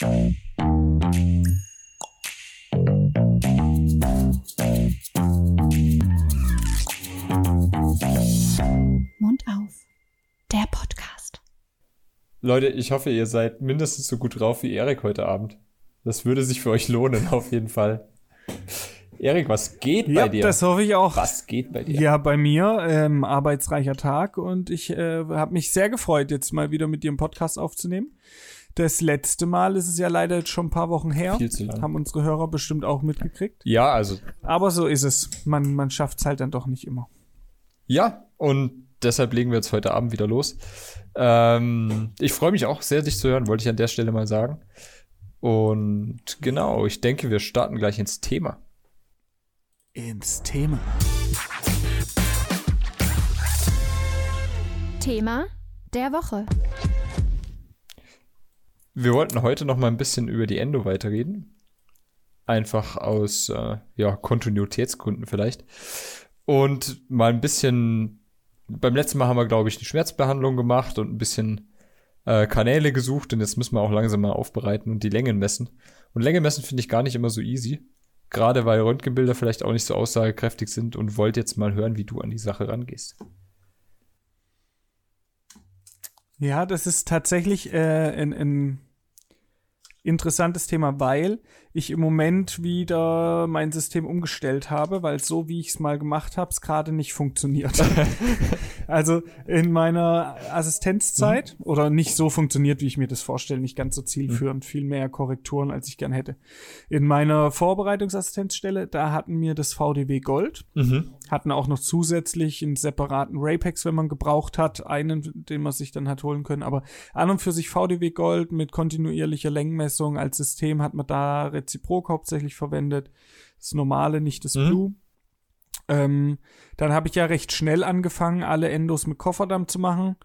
Mund auf. Der Podcast. Leute, ich hoffe, ihr seid mindestens so gut drauf wie Erik heute Abend. Das würde sich für euch lohnen, auf jeden Fall. Erik, was geht ja, bei dir? das hoffe ich auch. Was geht bei dir? Ja, bei mir ähm, arbeitsreicher Tag und ich äh, habe mich sehr gefreut, jetzt mal wieder mit dir einen Podcast aufzunehmen. Das letzte Mal ist es ja leider jetzt schon ein paar Wochen her. Viel zu lang. Haben unsere Hörer bestimmt auch mitgekriegt. Ja, also, Aber so ist es. Man, man schafft es halt dann doch nicht immer. ja, und deshalb legen wir jetzt heute Abend wieder los. Ähm, ich freue mich auch sehr, dich zu hören, wollte ich an der Stelle mal sagen. Und genau, ich denke, wir starten gleich ins Thema. Ins Thema. Thema der Woche. Wir wollten heute noch mal ein bisschen über die Endo weiterreden. Einfach aus äh, ja, Kontinuitätsgründen vielleicht. Und mal ein bisschen, beim letzten Mal haben wir, glaube ich, die Schmerzbehandlung gemacht und ein bisschen äh, Kanäle gesucht. Und jetzt müssen wir auch langsam mal aufbereiten und die Längen messen. Und Länge messen finde ich gar nicht immer so easy. Gerade weil Röntgenbilder vielleicht auch nicht so aussagekräftig sind und wollte jetzt mal hören, wie du an die Sache rangehst. Ja, das ist tatsächlich äh, ein, ein interessantes Thema, weil ich im Moment wieder mein System umgestellt habe, weil so wie ich es mal gemacht habe, es gerade nicht funktioniert. also in meiner Assistenzzeit oder nicht so funktioniert, wie ich mir das vorstelle, nicht ganz so zielführend, viel mehr Korrekturen, als ich gern hätte. In meiner Vorbereitungsassistenzstelle, da hatten wir das VDW Gold, Mhm. Hatten auch noch zusätzlich einen separaten Rapex, wenn man gebraucht hat, einen, den man sich dann hat holen können. Aber an und für sich VDW Gold mit kontinuierlicher Längenmessung als System hat man da Reziprok hauptsächlich verwendet. Das normale, nicht das Mhm. Blue. Ähm, dann habe ich ja recht schnell angefangen, alle Endos mit Kofferdamm zu machen.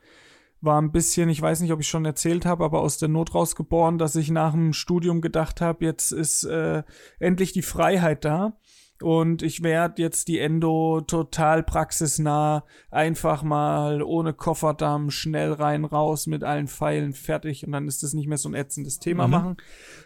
War ein bisschen, ich weiß nicht, ob ich schon erzählt habe, aber aus der Not rausgeboren, dass ich nach dem Studium gedacht habe, jetzt ist äh, endlich die Freiheit da. Und ich werde jetzt die Endo total praxisnah, einfach mal ohne Kofferdamm, schnell rein, raus, mit allen Pfeilen fertig. Und dann ist das nicht mehr so ein ätzendes Thema Mhm. machen.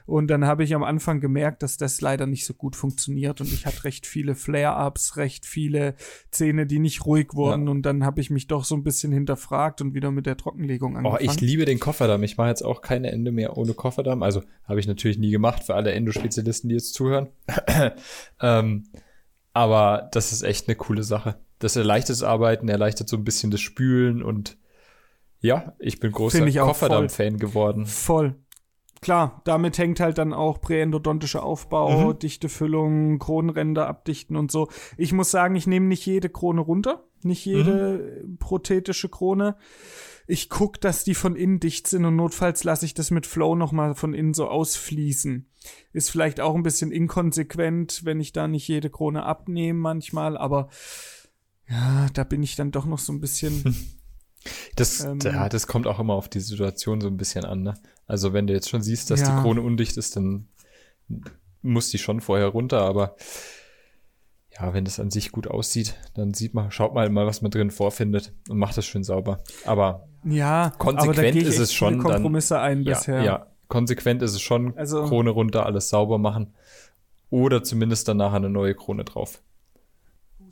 Und dann habe ich am Anfang gemerkt, dass das leider nicht so gut funktioniert. Und ich hatte recht viele Flare-Ups, recht viele Zähne, die nicht ruhig wurden. Ja. Und dann habe ich mich doch so ein bisschen hinterfragt und wieder mit der Trockenlegung Oh, angefangen. ich liebe den Kofferdamm. Ich mache jetzt auch keine Ende mehr ohne Kofferdamm. Also habe ich natürlich nie gemacht für alle Endo-Spezialisten, die jetzt zuhören. ähm, aber das ist echt eine coole Sache. Das erleichtert das Arbeiten, erleichtert so ein bisschen das Spülen und ja, ich bin großer Kofferdamm-Fan geworden. Voll. Klar, damit hängt halt dann auch präendodontischer Aufbau, Mhm. dichte Füllung, Kronenränder abdichten und so. Ich muss sagen, ich nehme nicht jede Krone runter, nicht jede prothetische Krone. Ich guck, dass die von innen dicht sind und notfalls lasse ich das mit Flow noch mal von innen so ausfließen. Ist vielleicht auch ein bisschen inkonsequent, wenn ich da nicht jede Krone abnehme manchmal, aber ja, da bin ich dann doch noch so ein bisschen Das, Ähm, ja, das kommt auch immer auf die Situation so ein bisschen an. Ne? Also wenn du jetzt schon siehst, dass Ja. die Krone undicht ist, dann muss die schon vorher runter. Aber ja, wenn das an sich gut aussieht, dann sieht man, schaut mal mal, was man drin vorfindet und macht das schön sauber. Aber ja, Konsequent aber da geh ich ist es schon viele dann- Kompromisse ein ja, bisher. ja, konsequent ist es schon, Also- Krone runter, alles sauber machen. Oder zumindest danach eine neue Krone drauf.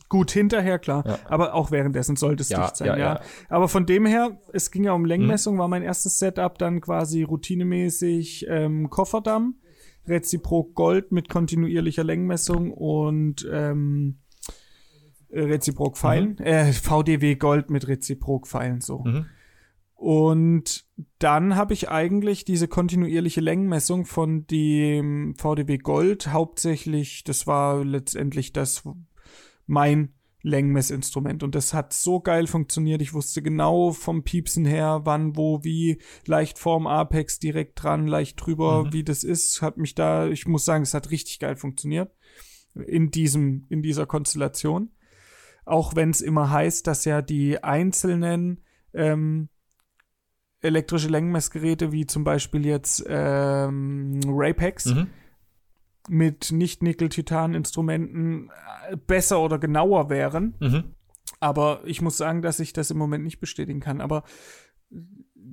Gut, hinterher, klar. Ja. Aber auch währenddessen sollte es Ja, dicht sein, ja, ja, ja. Aber von dem her, es ging ja um Längenmessung, war mein erstes Setup dann quasi routinemäßig ähm, Kofferdamm, Reziprok Gold mit kontinuierlicher Längenmessung und ähm, äh, Reziprok Pfeilen, äh, VDW Gold mit Reziprok Pfeilen so. Mhm. Und dann habe ich eigentlich diese kontinuierliche Längenmessung von dem VDW Gold hauptsächlich, das war letztendlich das mein Längenmessinstrument und das hat so geil funktioniert. Ich wusste genau vom Piepsen her, wann, wo, wie, leicht vorm Apex direkt dran, leicht drüber, Mhm. wie das ist. Hat mich da, ich muss sagen, es hat richtig geil funktioniert in diesem, in dieser Konstellation. Auch wenn es immer heißt, dass ja die einzelnen ähm, elektrische Längenmessgeräte, wie zum Beispiel jetzt ähm, Rapex, Mhm. mit Nicht-Nickel-Titan-Instrumenten äh, besser oder genauer wären. Mhm. Aber ich muss sagen, dass ich das im Moment nicht bestätigen kann. Aber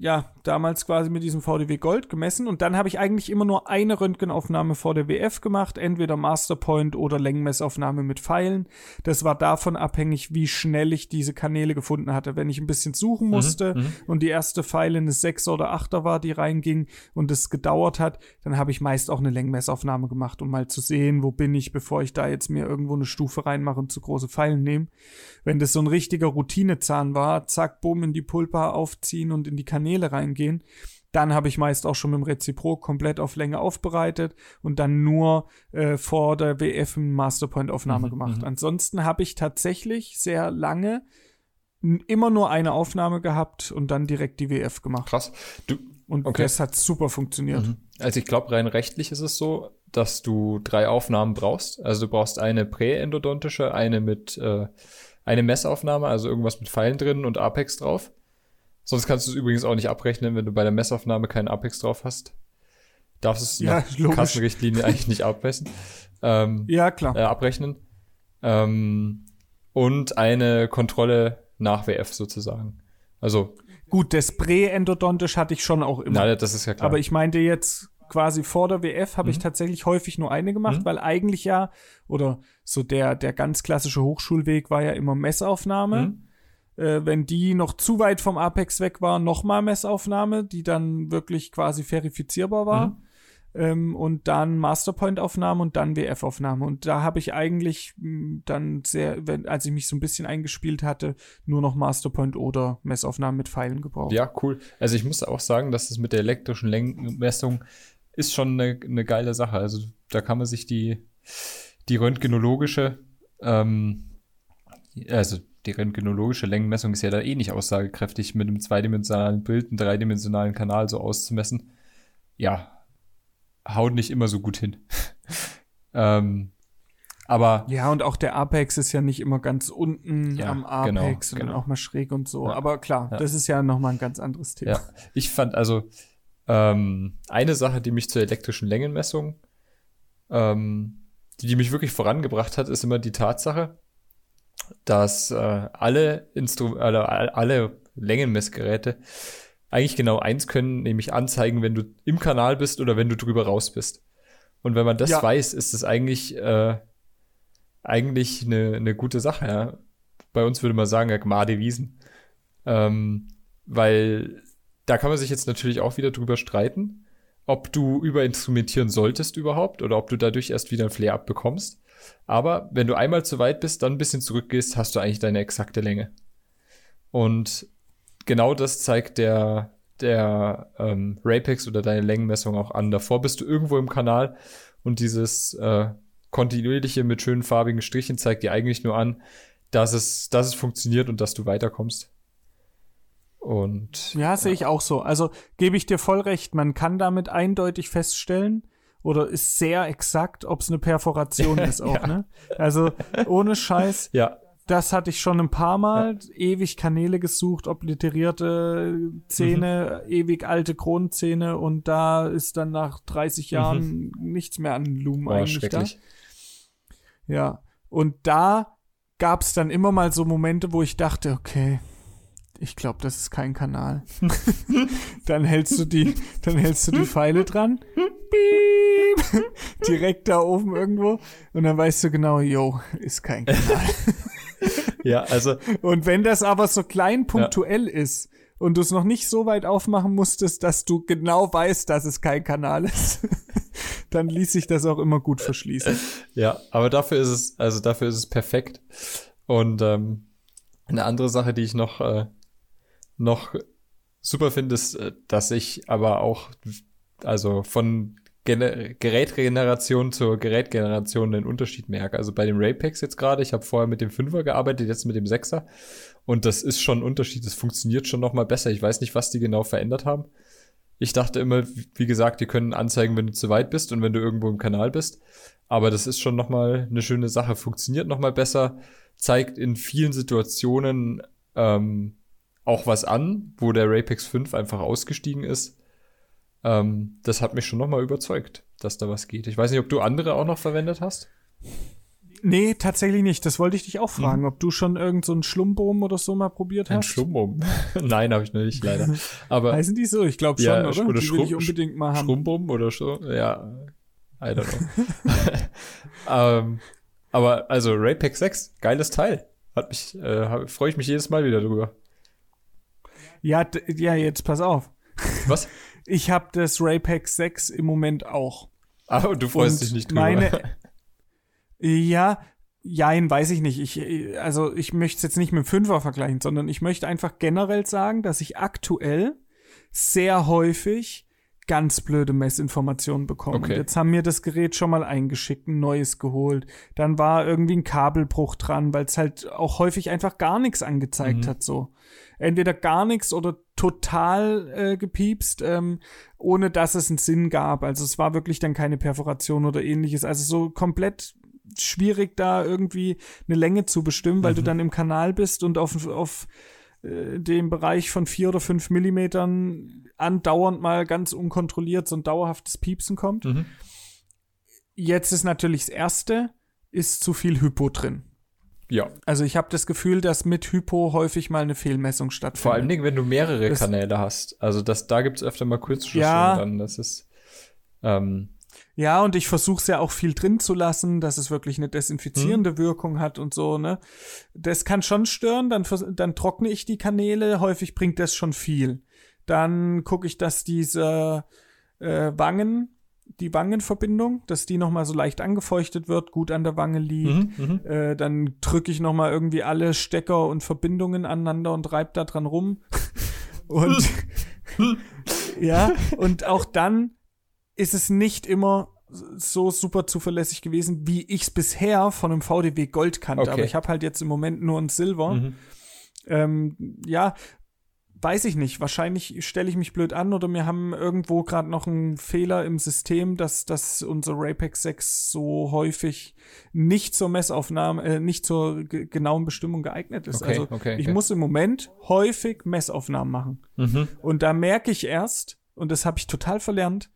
ja, damals quasi mit diesem VDW Gold gemessen und dann habe ich eigentlich immer nur eine Röntgenaufnahme vor der WF gemacht, entweder Masterpoint oder Längenmessaufnahme mit Pfeilen. Das war davon abhängig, wie schnell ich diese Kanäle gefunden hatte. Wenn ich ein bisschen suchen Mhm, musste und die erste Pfeile eine 6 oder 8er war, die reinging und es gedauert hat, dann habe ich meist auch eine Längenmessaufnahme gemacht, um mal zu sehen, wo bin ich, bevor ich da jetzt mir irgendwo eine Stufe reinmache und zu große Pfeilen nehme. Wenn das so ein richtiger Routinezahn war, zack, bumm, in die Pulpa aufziehen und in die Kanäle reingehen, dann habe ich meist auch schon mit dem Reziprok komplett auf Länge aufbereitet und dann nur äh, vor der WF eine Masterpoint-Aufnahme Mhm, gemacht. mhm. Ansonsten habe ich tatsächlich sehr lange immer nur eine Aufnahme gehabt und dann direkt die WF gemacht. Krass. Du, Und Okay. das hat super funktioniert. Mhm. Also ich glaube, rein rechtlich ist es so, dass du drei Aufnahmen brauchst. Also du brauchst eine präendodontische, eine mit äh, eine Messaufnahme, also irgendwas mit Pfeilen drin und Apex drauf. Sonst kannst du es übrigens auch nicht abrechnen, wenn du bei der Messaufnahme keinen Apex drauf hast. Darfst es Ja, nach logisch. Kassenrichtlinie eigentlich nicht abmessen. Ähm, Ja, klar. äh, abrechnen. Ähm, und eine Kontrolle nach WF sozusagen. Also, Gut, das Präendodontisch hatte ich schon auch immer. na, das ist ja klar. Aber ich meinte jetzt quasi vor der WF habe ich Mhm. tatsächlich häufig nur eine gemacht, Mhm. weil eigentlich ja, oder so der, der ganz klassische Hochschulweg war ja immer Messaufnahme. Mhm. Äh, wenn die noch zu weit vom Apex weg war, nochmal Messaufnahme, die dann wirklich quasi verifizierbar war. Mhm. Ähm, und dann Masterpoint-Aufnahme und dann WF-Aufnahme. Und da habe ich eigentlich mh, dann sehr, wenn, als ich mich so ein bisschen eingespielt hatte, nur noch Masterpoint oder Messaufnahmen mit Pfeilen gebraucht. Ja, cool. Also ich muss auch sagen, dass das mit der elektrischen Längenmessung ist schon eine, eine geile Sache. Also da kann man sich die, die röntgenologische, ähm, also die röntgenologische Längenmessung ist ja da eh nicht aussagekräftig, mit einem zweidimensionalen Bild einen dreidimensionalen Kanal so auszumessen. Ja, haut nicht immer so gut hin. ähm, aber Ja, und auch der Apex ist ja nicht immer ganz unten Ja, am genau, Apex, sondern genau. auch mal schräg und so. Ja, Aber klar, ja. das ist ja nochmal ein ganz anderes Thema. Ja, ich fand also ähm, eine Sache, die mich zur elektrischen Längenmessung, ähm, die, die mich wirklich vorangebracht hat, ist immer die Tatsache, dass äh, alle, Instru alle, alle Längenmessgeräte eigentlich genau eins können, nämlich anzeigen, wenn du im Kanal bist oder wenn du drüber raus bist. Und wenn man das Ja. weiß, ist das eigentlich äh, eigentlich eine, eine gute Sache. Ja? Bei uns würde man sagen, ja, Gmade Wiesen. Ähm, weil da kann man sich jetzt natürlich auch wieder drüber streiten, ob du überinstrumentieren solltest überhaupt oder ob du dadurch erst wieder ein Flare-up bekommst. Aber wenn du einmal zu weit bist, dann ein bisschen zurückgehst, hast du eigentlich deine exakte Länge. Und genau das zeigt der, der ähm, Rapex oder deine Längenmessung auch an. Davor bist du irgendwo im Kanal und dieses äh, kontinuierliche mit schönen farbigen Strichen zeigt dir eigentlich nur an, dass es, dass es funktioniert und dass du weiterkommst. Und Ja, sehe ich auch so. Also gebe ich dir voll recht. Man kann damit eindeutig feststellen oder ist sehr exakt, ob es eine Perforation ist auch, Ja. ne? Also ohne Scheiß, ja, das hatte ich schon ein paar Mal. Ewig Kanäle gesucht, obliterierte Zähne, ewig alte Kronzähne und da ist dann nach 30 Jahren nichts mehr an Lumen war eigentlich da. Ja, und da gab es dann immer mal so Momente, wo ich dachte, okay, ich glaube, das ist kein Kanal. dann hältst du die, dann hältst du die Pfeile dran, Piep, direkt da oben irgendwo, und dann weißt du genau, yo, ist kein Kanal. Ja, also Und wenn das aber so klein punktuell ist und du es noch nicht so weit aufmachen musstest, dass du genau weißt, dass es kein Kanal ist, dann ließ sich das auch immer gut verschließen. Ja, aber dafür ist es, also dafür ist es perfekt. Und ähm, eine andere Sache, die ich noch, äh, noch super finde, ist, äh, dass ich aber auch, also von Gener Gerätgeneration zur Gerätgeneration den Unterschied merke. Also bei dem Rapex jetzt gerade, ich habe vorher mit dem Fünfer gearbeitet, jetzt mit dem Sechser. Und das ist schon ein Unterschied. Das funktioniert schon noch mal besser. Ich weiß nicht, was die genau verändert haben. Ich dachte immer, wie- gesagt, die können anzeigen, wenn du zu weit bist und wenn du irgendwo im Kanal bist. Aber das ist schon noch mal eine schöne Sache. Funktioniert noch mal besser, zeigt in vielen Situationen ähm, auch was an, wo der Rapex 5 einfach ausgestiegen ist. Ähm, das hat mich schon noch mal überzeugt, dass da was geht. Ich weiß nicht, ob du andere auch noch verwendet hast. Nee, tatsächlich nicht. Das wollte ich dich auch fragen, ob du schon irgend so einen oder so mal probiert Ein hast. Schlumbum. Nein, habe ich noch nicht, leider. Aber Heißen die so? Ich glaube schon, Ja, oder? oder die will ich unbedingt mal haben. Schrumbum oder so. Ja, I don't know. ähm, aber also Raypack 6, geiles Teil. Hat mich, äh, freue ich mich jedes Mal wieder drüber. Ja, ja, jetzt pass auf. Was? Ich habe das Raypack 6 im Moment auch. Aber du freust Und dich nicht drüber. meine- Ja, jein, weiß ich nicht. Ich, also ich möchte es jetzt nicht mit dem Fünfer vergleichen, sondern ich möchte einfach generell sagen, dass ich aktuell sehr häufig ganz blöde Messinformationen bekomme. Okay. Jetzt haben mir das Gerät schon mal eingeschickt, ein neues geholt. Dann war irgendwie ein Kabelbruch dran, weil es halt auch häufig einfach gar nichts angezeigt Mhm. hat so. Entweder gar nichts oder total äh, gepiepst, ähm, ohne dass es einen Sinn gab. Also es war wirklich dann keine Perforation oder ähnliches. Also so komplett schwierig da irgendwie eine Länge zu bestimmen, weil du Mhm. dann im Kanal bist und auf, auf äh, dem Bereich von vier oder fünf Millimetern andauernd mal ganz unkontrolliert so ein dauerhaftes Piepsen kommt. Mhm. Jetzt ist natürlich das erste, ist zu viel Hypo drin. Ja, Also ich habe das Gefühl, dass mit Hypo häufig mal eine Fehlmessung stattfindet. vor allen Dingen, wenn du mehrere Das- Kanäle hast. Also das, da gibt's öfter mal Kurzschlüsse Ja. dann. Das ist ähm, Ja, und ich versuche es ja auch viel drin zu lassen, dass es wirklich eine desinfizierende Wirkung hat und so, ne? Das kann schon stören, dann, dann trockne ich die Kanäle, häufig bringt das schon viel. Dann gucke ich, dass diese äh, Wangen, die Wangenverbindung, dass die nochmal so leicht angefeuchtet wird, gut an der Wange liegt. mhm, mhm. Äh, dann drücke ich noch mal irgendwie alle Stecker und Verbindungen aneinander und reib da dran rum. und ja, und auch dann ist es nicht immer so super zuverlässig gewesen, wie ich es bisher von einem VDW Gold kannte. Okay. Aber ich habe halt jetzt im Moment nur ein Silver. Mhm. Ähm, ja, weiß ich nicht. Wahrscheinlich stelle ich mich blöd an oder wir haben irgendwo gerade noch einen Fehler im System, dass, dass unser Raypack 6 so häufig nicht zur Messaufnahme, äh, nicht zur ge genauen Bestimmung geeignet ist. Okay, also okay, ich okay. muss im Moment häufig Messaufnahmen machen. Mhm. Und da merke ich erst, und das habe ich total verlernt,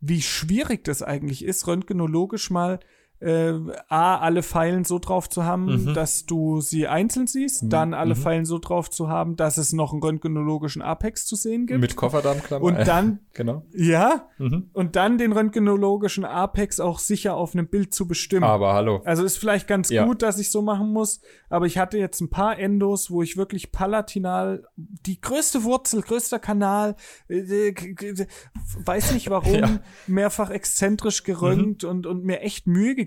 wie schwierig das eigentlich ist, röntgenologisch mal äh, A, alle Pfeilen so drauf zu haben, Mhm. dass du sie einzeln siehst, dann alle Pfeilen so drauf zu haben, dass es noch einen röntgenologischen Apex zu sehen gibt. Mit Kofferdammklammer. und dann, genau. ja, Mhm. und dann den röntgenologischen Apex auch sicher auf einem Bild zu bestimmen. Aber hallo. Also ist vielleicht ganz Ja. gut, dass ich so machen muss, aber ich hatte jetzt ein paar Endos, wo ich wirklich palatinal die größte Wurzel, größter Kanal, äh, k- k- weiß nicht warum, Ja. Mhm. mehrfach exzentrisch gerönt und, und mir echt Mühe gegeben.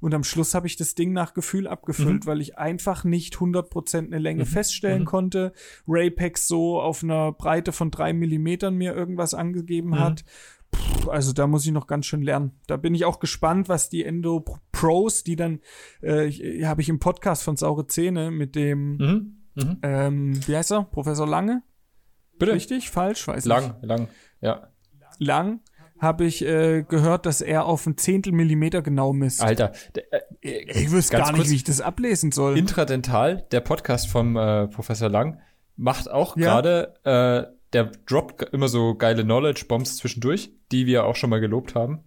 Und am Schluss habe ich das Ding nach Gefühl abgefüllt, Mhm. weil ich einfach nicht 100% eine Länge feststellen konnte. Raypex so auf einer Breite von drei Millimetern mir irgendwas angegeben Mhm. hat. Pff, Also da muss ich noch ganz schön lernen. Da bin ich auch gespannt, was die Endo Pros, die dann, äh, ich- habe ich im Podcast von Saure Zähne mit dem, Mhm. Mhm. ähm, wie heißt er? Professor Lange? Bitte. Richtig? Falsch? Weiß Lang, lang. Ja. nicht. Lang habe ich äh, gehört, dass er auf ein Zehntel Millimeter genau misst. Alter. äh, ich wüsste gar nicht, kurz. wie ich das ablesen soll. Intradental, der Podcast vom äh, Professor Lang, macht auch Ja. gerade, äh, der droppt immer so geile Knowledge-Bombs zwischendurch, die wir auch schon mal gelobt haben,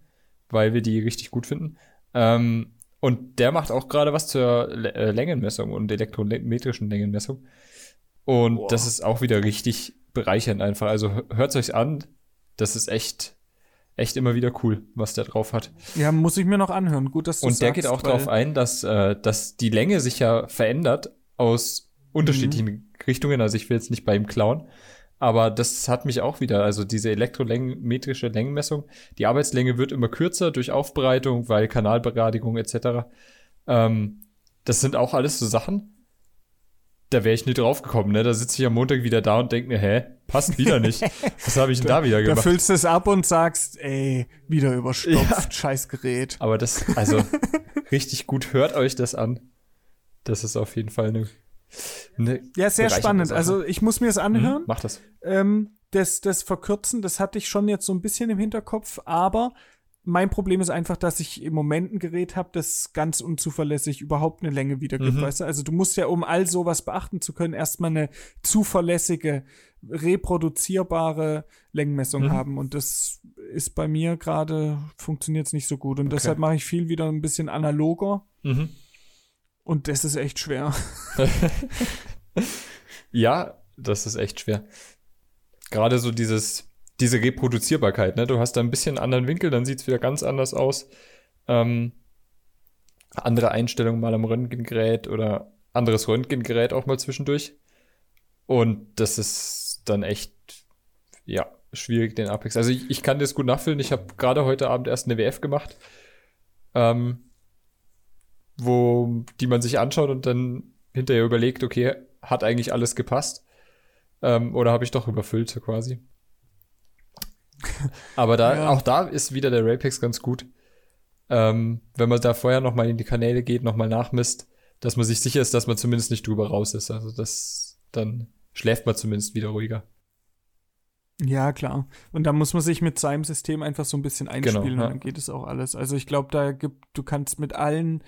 weil wir die richtig gut finden. Ähm, und der macht auch gerade was zur L äh, Längenmessung und elektrometrischen Längenmessung. Und Boah. das ist auch wieder richtig bereichernd einfach. Also hört euch an. Das ist echt, echt immer wieder cool, was der drauf hat. ja, muss ich mir noch anhören. Gut, dass du Und der sagst, geht auch darauf ein, dass, äh, dass die Länge sich ja verändert aus unterschiedlichen Mhm. Richtungen. Also ich will jetzt nicht bei ihm klauen. Aber das hat mich auch wieder, also diese elektrometrische Längenmessung, die Arbeitslänge wird immer kürzer durch Aufbereitung, weil Kanalbegradigung etc. Ähm, das sind auch alles so Sachen, da wäre ich nicht drauf gekommen, ne? Da sitze ich am Montag wieder da und denke mir, hä, passt wieder nicht. Was habe ich denn da wieder Da gemacht? füllst du es ab und sagst, ey, wieder überstopft, scheiß Gerät. Aber das, also richtig gut, hört euch das an. Das ist auf jeden Fall eine. eine Ja, sehr spannend. Sache. Also ich muss mir es Mhm, anhören. Mach das. ähm, das, das Verkürzen, das hatte ich schon jetzt so ein bisschen im Hinterkopf, aber mein Problem ist einfach, dass ich im Moment ein Gerät habe, das ganz unzuverlässig überhaupt eine Länge wiedergibt, Mhm. weißt du? Also du musst ja, um all sowas beachten zu können, erstmal eine zuverlässige, reproduzierbare Längenmessung Mhm. haben. Und das ist bei mir gerade, funktioniert es nicht so gut. Und Okay. deshalb mache ich viel wieder ein bisschen analoger. Mhm. Und das ist echt schwer. Ja, das ist echt schwer. Gerade so dieses, diese Reproduzierbarkeit, ne? Du hast da ein bisschen anderen Winkel, dann sieht's wieder ganz anders aus. Ähm, andere Einstellungen mal am Röntgengerät oder anderes Röntgengerät auch mal zwischendurch. Und das ist dann echt, ja, schwierig, den Apex. Also ich, ich kann das gut nachfüllen. Ich habe gerade heute Abend erst eine WF gemacht, ähm, wo die man sich anschaut und dann hinterher überlegt, okay, hat eigentlich alles gepasst? Ähm, oder habe ich doch überfüllt quasi? Aber da, Ja. auch da ist wieder der Rapex ganz gut. Ähm, wenn man da vorher noch mal in die Kanäle geht, noch mal nachmisst, dass man sich sicher ist, dass man zumindest nicht drüber raus ist. Also das, dann schläft man zumindest wieder ruhiger. Ja, klar. Und da muss man sich mit seinem System einfach so ein bisschen einspielen Genau, ja. und dann geht es auch alles. Also ich glaube, da gibt, du kannst mit allen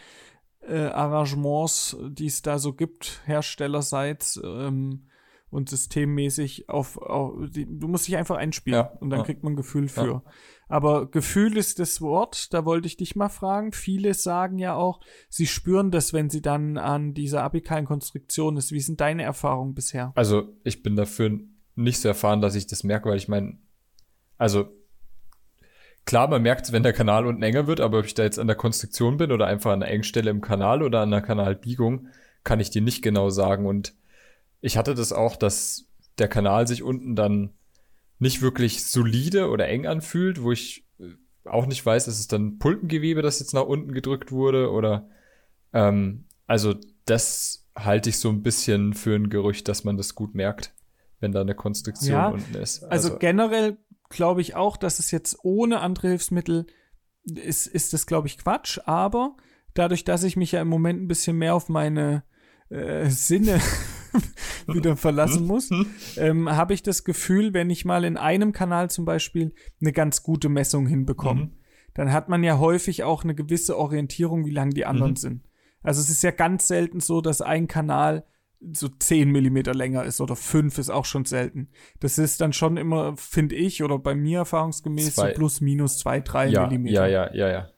äh, Arrangements, die es da so gibt, herstellerseits ähm, und systemmäßig auf, auf die, du musst dich einfach einspielen Ja, und dann ja. kriegt man ein Gefühl für. Aber Gefühl ist das Wort, da wollte ich dich mal fragen. Viele sagen ja auch, sie spüren das, wenn sie dann an dieser apikalen Konstruktion ist. Wie sind deine Erfahrungen bisher? Also ich bin dafür nicht so erfahren, dass ich das merke, weil ich meine, also klar, man merkt wenn der Kanal unten enger wird, aber ob ich da jetzt an der Konstruktion bin oder einfach an der Engstelle im Kanal oder an der Kanalbiegung, kann ich dir nicht genau sagen. Und ich hatte das auch, dass der Kanal sich unten dann nicht wirklich solide oder eng anfühlt, wo ich äh, auch nicht weiß, ist es dann Pulpengewebe, das jetzt nach unten gedrückt wurde oder ähm, also das halte ich so ein bisschen für ein Gerücht, dass man das gut merkt, wenn da eine Konstruktion Ja, unten ist. Also, generell glaube ich auch, dass es jetzt ohne andere Hilfsmittel ist, ist das, glaube ich, Quatsch. Aber dadurch, dass ich mich ja im Moment ein bisschen mehr auf meine äh, Sinne wieder verlassen muss, ähm, habe ich das Gefühl, wenn ich mal in einem Kanal zum Beispiel eine ganz gute Messung hinbekomme, Mhm. dann hat man ja häufig auch eine gewisse Orientierung, wie lang die anderen Mhm. sind. Also es ist ja ganz selten so, dass ein Kanal so 10 Millimeter länger ist oder 5 ist auch schon selten. Das ist dann schon immer, finde ich, oder bei mir erfahrungsgemäß Zwei. so plus minus 2, 3 ja, Millimeter. ja, ja, ja, ja.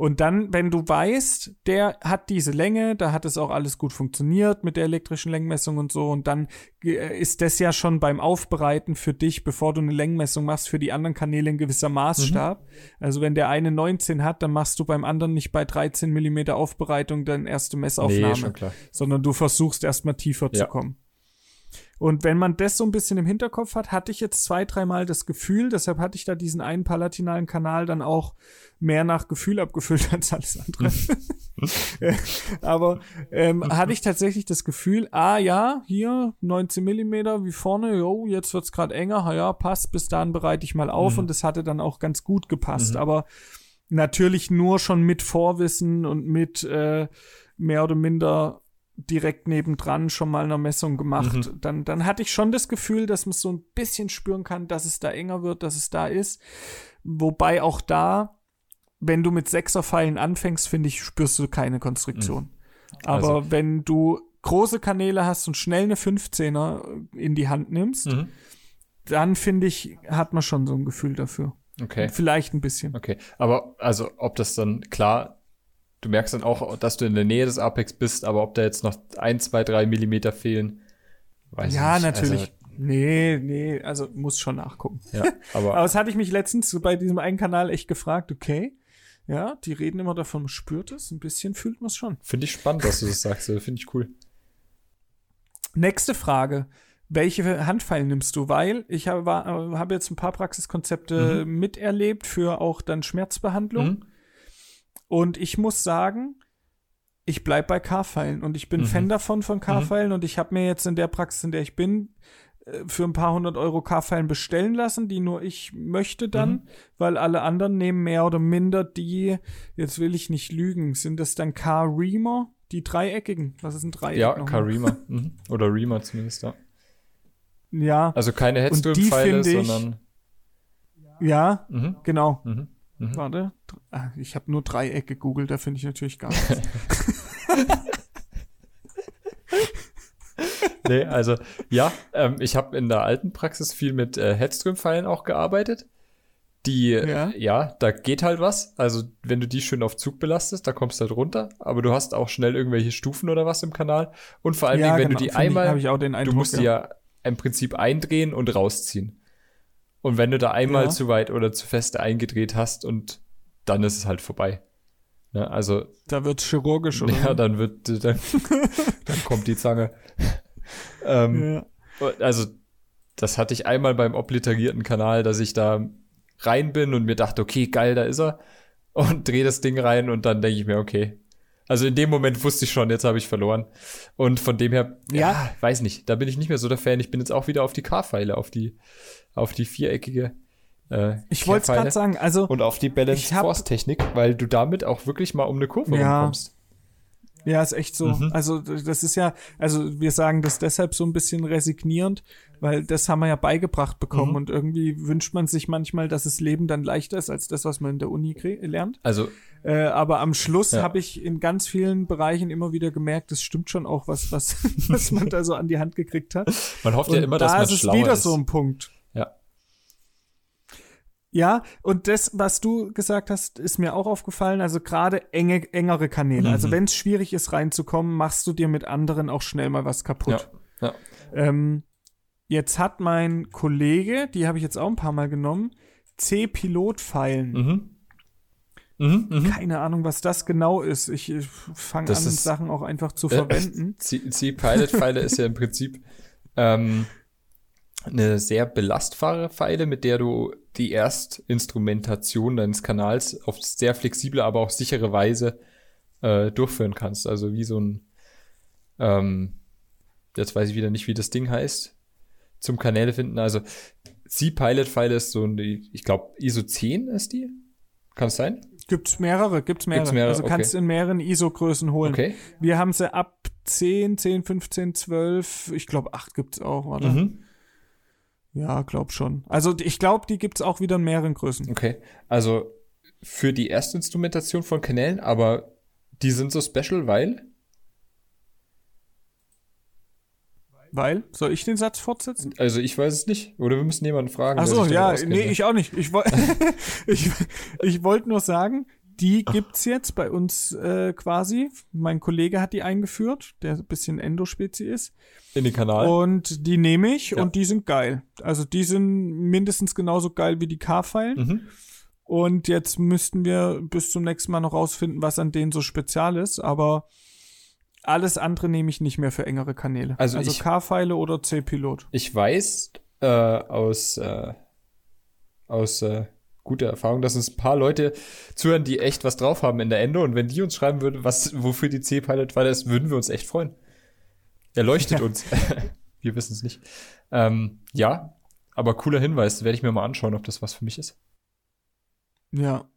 Und dann, wenn du weißt, der hat diese Länge, da hat es auch alles gut funktioniert mit der elektrischen Längenmessung und so, und dann äh, ist das ja schon beim Aufbereiten für dich, bevor du eine Längenmessung machst, für die anderen Kanäle ein gewisser Maßstab. Also wenn der eine 19 hat, dann machst du beim anderen nicht bei 13 Millimeter Aufbereitung deine erste Messaufnahme Nee, sondern du versuchst erstmal tiefer Ja. zu kommen. Und wenn man das so ein bisschen im Hinterkopf hat, hatte ich jetzt zwei, dreimal das Gefühl, deshalb hatte ich da diesen einen palatinalen Kanal dann auch mehr nach Gefühl abgefüllt als alles andere. Äh, Aber ähm, hatte ich tatsächlich das Gefühl, ah ja, hier 19 Millimeter wie vorne, jo, jetzt wird's gerade enger, ha ja, passt, bis dahin bereite ich mal auf Mhm. und das hatte dann auch ganz gut gepasst. Mhm. Aber natürlich nur schon mit Vorwissen und mit äh, mehr oder minder direkt nebendran schon mal eine Messung gemacht. Mhm. Dann, dann hatte ich schon das Gefühl, dass man so ein bisschen spüren kann, dass es da enger wird, dass es da ist. Wobei auch da, wenn du mit Sechserpfeilen anfängst, finde ich, spürst du keine Konstruktion. Aber Also- wenn du große Kanäle hast und schnell eine 15er in die Hand nimmst, Mhm. dann finde ich, hat man schon so ein Gefühl dafür. Okay. Vielleicht ein bisschen. Okay. Aber also, ob das dann klar, du merkst dann auch, dass du in der Nähe des Apex bist, aber ob da jetzt noch ein, zwei, drei Millimeter fehlen, weiß ja, ich nicht. natürlich. nee, nee, also muss schon nachgucken. Also, ja, aber, Aber das hatte ich mich letztens bei diesem einen Kanal echt gefragt, okay, ja, die reden immer davon, man spürt es, ein bisschen fühlt man es schon. finde ich spannend, dass du das sagst. Also, finde ich cool. Nächste Frage. Welche Handpfeile nimmst du? Weil ich habe, war- äh, habe jetzt ein paar Praxiskonzepte miterlebt für auch dann Schmerzbehandlung. Mhm. Und ich muss sagen, ich bleib bei K-Pfeilen und ich bin Mhm. Fan davon von K-Pfeilen und ich habe mir jetzt in der Praxis, in der ich bin, äh, für ein paar hundert Euro K-Pfeilen bestellen lassen, die nur ich möchte dann, Mhm. weil alle anderen nehmen mehr oder minder die, jetzt will ich nicht lügen, sind das dann K-Reamer, die dreieckigen? Was ist ein Dreieck? Ja? Karima. mhm. Oder Rima zumindest, ja. Ja, Also keine Headstone-Pfeile, sondern. ja, Mhm. genau. Mhm. Mhm. Warte. Ah, ich habe nur Dreieck gegoogelt, da finde ich natürlich gar nichts. nee, also ja, ähm, ich habe in der alten Praxis viel mit äh, Headström-Pfeilen auch gearbeitet. Die, ja. ja. da geht halt was. Also, wenn du die schön auf Zug belastest, da kommst du halt runter. Aber du hast auch schnell irgendwelche Stufen oder was im Kanal. Und vor allem, ja, wenn genau. du die einmal, ich, ich Eindruck, du musst ja. die ja im Prinzip eindrehen und rausziehen. Und wenn du da einmal ja. zu weit oder zu fest eingedreht hast und dann ist es halt vorbei. Ne, also. Da wird's chirurgisch, oder? Ja, dann wird, dann, dann kommt die Zange. ähm, ja. Also, das hatte ich einmal beim obliterierten Kanal, dass ich da rein bin und mir dachte, okay, geil, da ist er. Und drehe das Ding rein und dann denke ich mir, okay. Also in dem Moment wusste ich schon, jetzt habe ich verloren. Und von dem her, ja, ja, weiß nicht, da bin ich nicht mehr so der Fan. Ich bin jetzt auch wieder auf die K-Pfeile, auf die, auf die viereckige. Äh, ich wollte es gerade sagen, also. Und auf die Balance Force Technik, weil du damit auch wirklich mal um eine Kurve ja, rumkommst. Ja, ist echt so. Mhm. Also das ist ja, also wir sagen das deshalb so ein bisschen resignierend, weil das haben wir ja beigebracht bekommen mhm. und irgendwie wünscht man sich manchmal, dass das Leben dann leichter ist als das, was man in der Uni lernt. Also äh, aber am Schluss ja. habe ich in ganz vielen Bereichen immer wieder gemerkt, es stimmt schon auch was, was, was man da so an die Hand gekriegt hat. Man hofft und ja immer, da dass man ist es wieder ist. so ein Punkt. Ja, und das, was du gesagt hast, ist mir auch aufgefallen. Also gerade enge, engere Kanäle. Also mhm. Also wenn es schwierig ist, reinzukommen, machst du dir mit anderen auch schnell mal was kaputt. Ja, ja. Ähm, jetzt hat mein Kollege, die habe ich jetzt auch ein paar Mal genommen, C-Pilot-Pfeilen. Mhm. Mhm, mh. Keine Ahnung, was das genau ist. Ich, ich fange an, Sachen auch einfach zu äh, verwenden. C-Pilot-Pfeile ist ja im Prinzip ähm, eine sehr belastbare Pfeile, mit der du die Erstinstrumentation deines Kanals auf sehr flexible, aber auch sichere Weise äh, durchführen kannst. Also wie so ein, ähm, jetzt weiß ich wieder nicht, wie das Ding heißt, zum Kanäle finden. Also C-Pilot-Pfeile ist so ein, ich glaube, ISO 10 ist die. Kann es sein? Gibt's mehrere, gibt's mehrere. Gibt's mehrere? Also kannst okay. in mehreren ISO-Größen holen. Okay. Wir haben sie ab 10, 10, 15, 12, ich glaube 8 gibt's auch, oder? Mhm. Ja, glaub schon. Also ich glaube, die gibt's auch wieder in mehreren Größen. Okay. Also für die Erstinstrumentation von Kanälen, aber die sind so special, weil? Weil? Soll ich den Satz fortsetzen? Also ich weiß es nicht. Oder wir müssen jemanden fragen. Ach so, ja, nee, ich auch nicht. Ich, wollte ich, ich wollte nur sagen, die gibt's jetzt bei uns äh, quasi. Mein Kollege hat die eingeführt, der ein bisschen Endospezi ist. In den Kanal. Und die nehme ich ja. und die sind geil. Also die sind mindestens genauso geil wie die K-Pfeilen. Mhm. Und jetzt müssten wir bis zum nächsten Mal noch rausfinden, was an denen so spezial ist. Aber alles andere nehme ich nicht mehr für engere Kanäle. Also, also K-Pfeile oder C-Pilot. Ich weiß äh, aus, äh, aus äh, gute Erfahrung, dass uns ein paar Leute zuhören, die echt was drauf haben in der Ende. Und wenn die uns schreiben würden, was, wofür die C-Pilot weiter ist, würden wir uns echt freuen. Er leuchtet ja. uns. wir wissen es nicht. Ähm, ja, aber cooler Hinweis. Werde ich mir mal anschauen, ob das was für mich ist. Ja.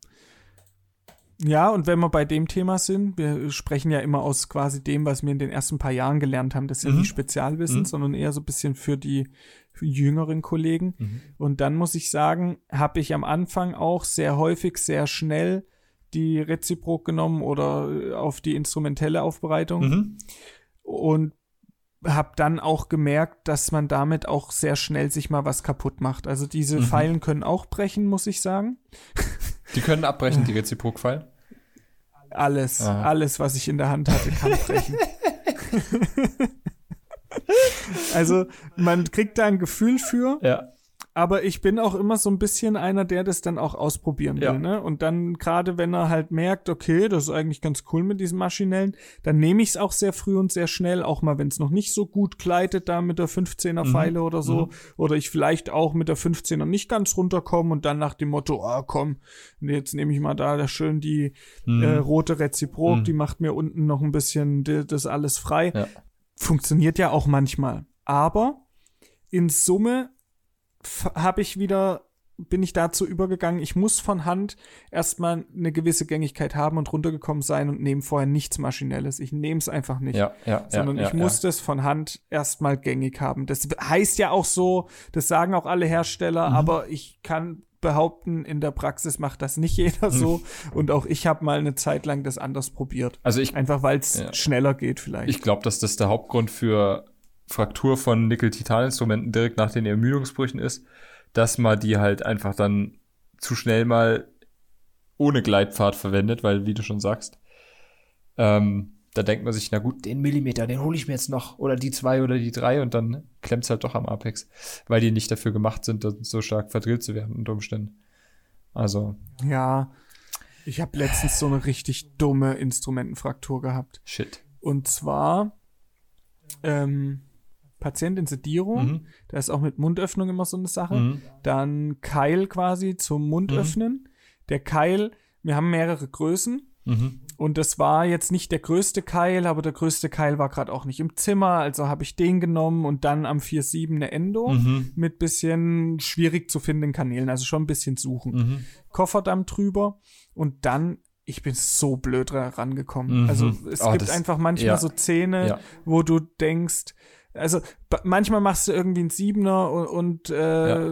Ja, und wenn wir bei dem Thema sind, wir sprechen ja immer aus quasi dem, was wir in den ersten paar Jahren gelernt haben. Das ist ja mhm. nicht Spezialwissen, mhm. sondern eher so ein bisschen für die für jüngeren Kollegen. Mhm. Und dann muss ich sagen, habe ich am Anfang auch sehr häufig, sehr schnell die Reziprok genommen oder äh, auf die instrumentelle Aufbereitung. Mhm. Und habe dann auch gemerkt, dass man damit auch sehr schnell sich mal was kaputt macht. Also diese mhm. Pfeilen können auch brechen, muss ich sagen. Die können abbrechen, die Reziprokpfeilen? Alles, Aha. alles, was ich in der Hand hatte, kann brechen. also man kriegt da ein Gefühl für. Ja. Aber ich bin auch immer so ein bisschen einer, der das dann auch ausprobieren will. Ja. Ne? Und dann gerade, wenn er halt merkt, okay, das ist eigentlich ganz cool mit diesem maschinellen, dann nehme ich es auch sehr früh und sehr schnell, auch mal, wenn es noch nicht so gut gleitet, da mit der 15er Pfeile mhm. oder so. Mhm. Oder ich vielleicht auch mit der 15er nicht ganz runterkomme und dann nach dem Motto, ah komm, jetzt nehme ich mal da, da schön die mhm. äh, rote Reziprok, mhm. die macht mir unten noch ein bisschen das alles frei. Ja. Funktioniert ja auch manchmal. Aber in Summe habe ich wieder bin ich dazu übergegangen, ich muss von Hand erstmal eine gewisse Gängigkeit haben und runtergekommen sein und nehme vorher nichts Maschinelles. Ich nehme es einfach nicht. Ja, ja, sondern ja, ich muss das von Hand erstmal gängig haben. Das heißt ja auch so, das sagen auch alle Hersteller, mhm. aber ich kann behaupten, in der Praxis macht das nicht jeder so. Und auch ich habe mal eine Zeit lang das anders probiert. Also ich, Einfach weil es schneller geht vielleicht. ich glaube, dass das der Hauptgrund für Fraktur von Nickel-Titan-Instrumenten direkt nach den Ermüdungsbrüchen ist, dass man die halt einfach dann zu schnell mal ohne Gleitpfad verwendet, weil, wie du schon sagst, ähm, da denkt man sich, na gut, den Millimeter, den hole ich mir jetzt noch, oder die zwei oder die drei, und dann klemmt's halt doch am Apex, weil die nicht dafür gemacht sind, so stark verdrillt zu werden unter Umständen. Also, ja. Ich habe letztens so eine richtig dumme Instrumentenfraktur gehabt. shit. Und zwar ähm, Patient in Sedierung. Mhm. Da ist auch mit Mundöffnung immer so eine Sache. Mhm. Dann Keil quasi zum Mund Mhm. öffnen. Der Keil, wir haben mehrere Größen. Mhm. Und das war jetzt nicht der größte Keil, aber der größte Keil war gerade auch nicht im Zimmer. Also habe ich den genommen und dann am 4.7 eine Endo Mhm. mit bisschen schwierig zu findenden Kanälen. Also schon ein bisschen suchen. Mhm. Kofferdamm drüber und dann, ich bin so blöd rangekommen. Mhm. Also es Oh, gibt das- einfach manchmal ja. so Zähne, Ja. wo du denkst, also manchmal machst du irgendwie einen Siebener und, und äh,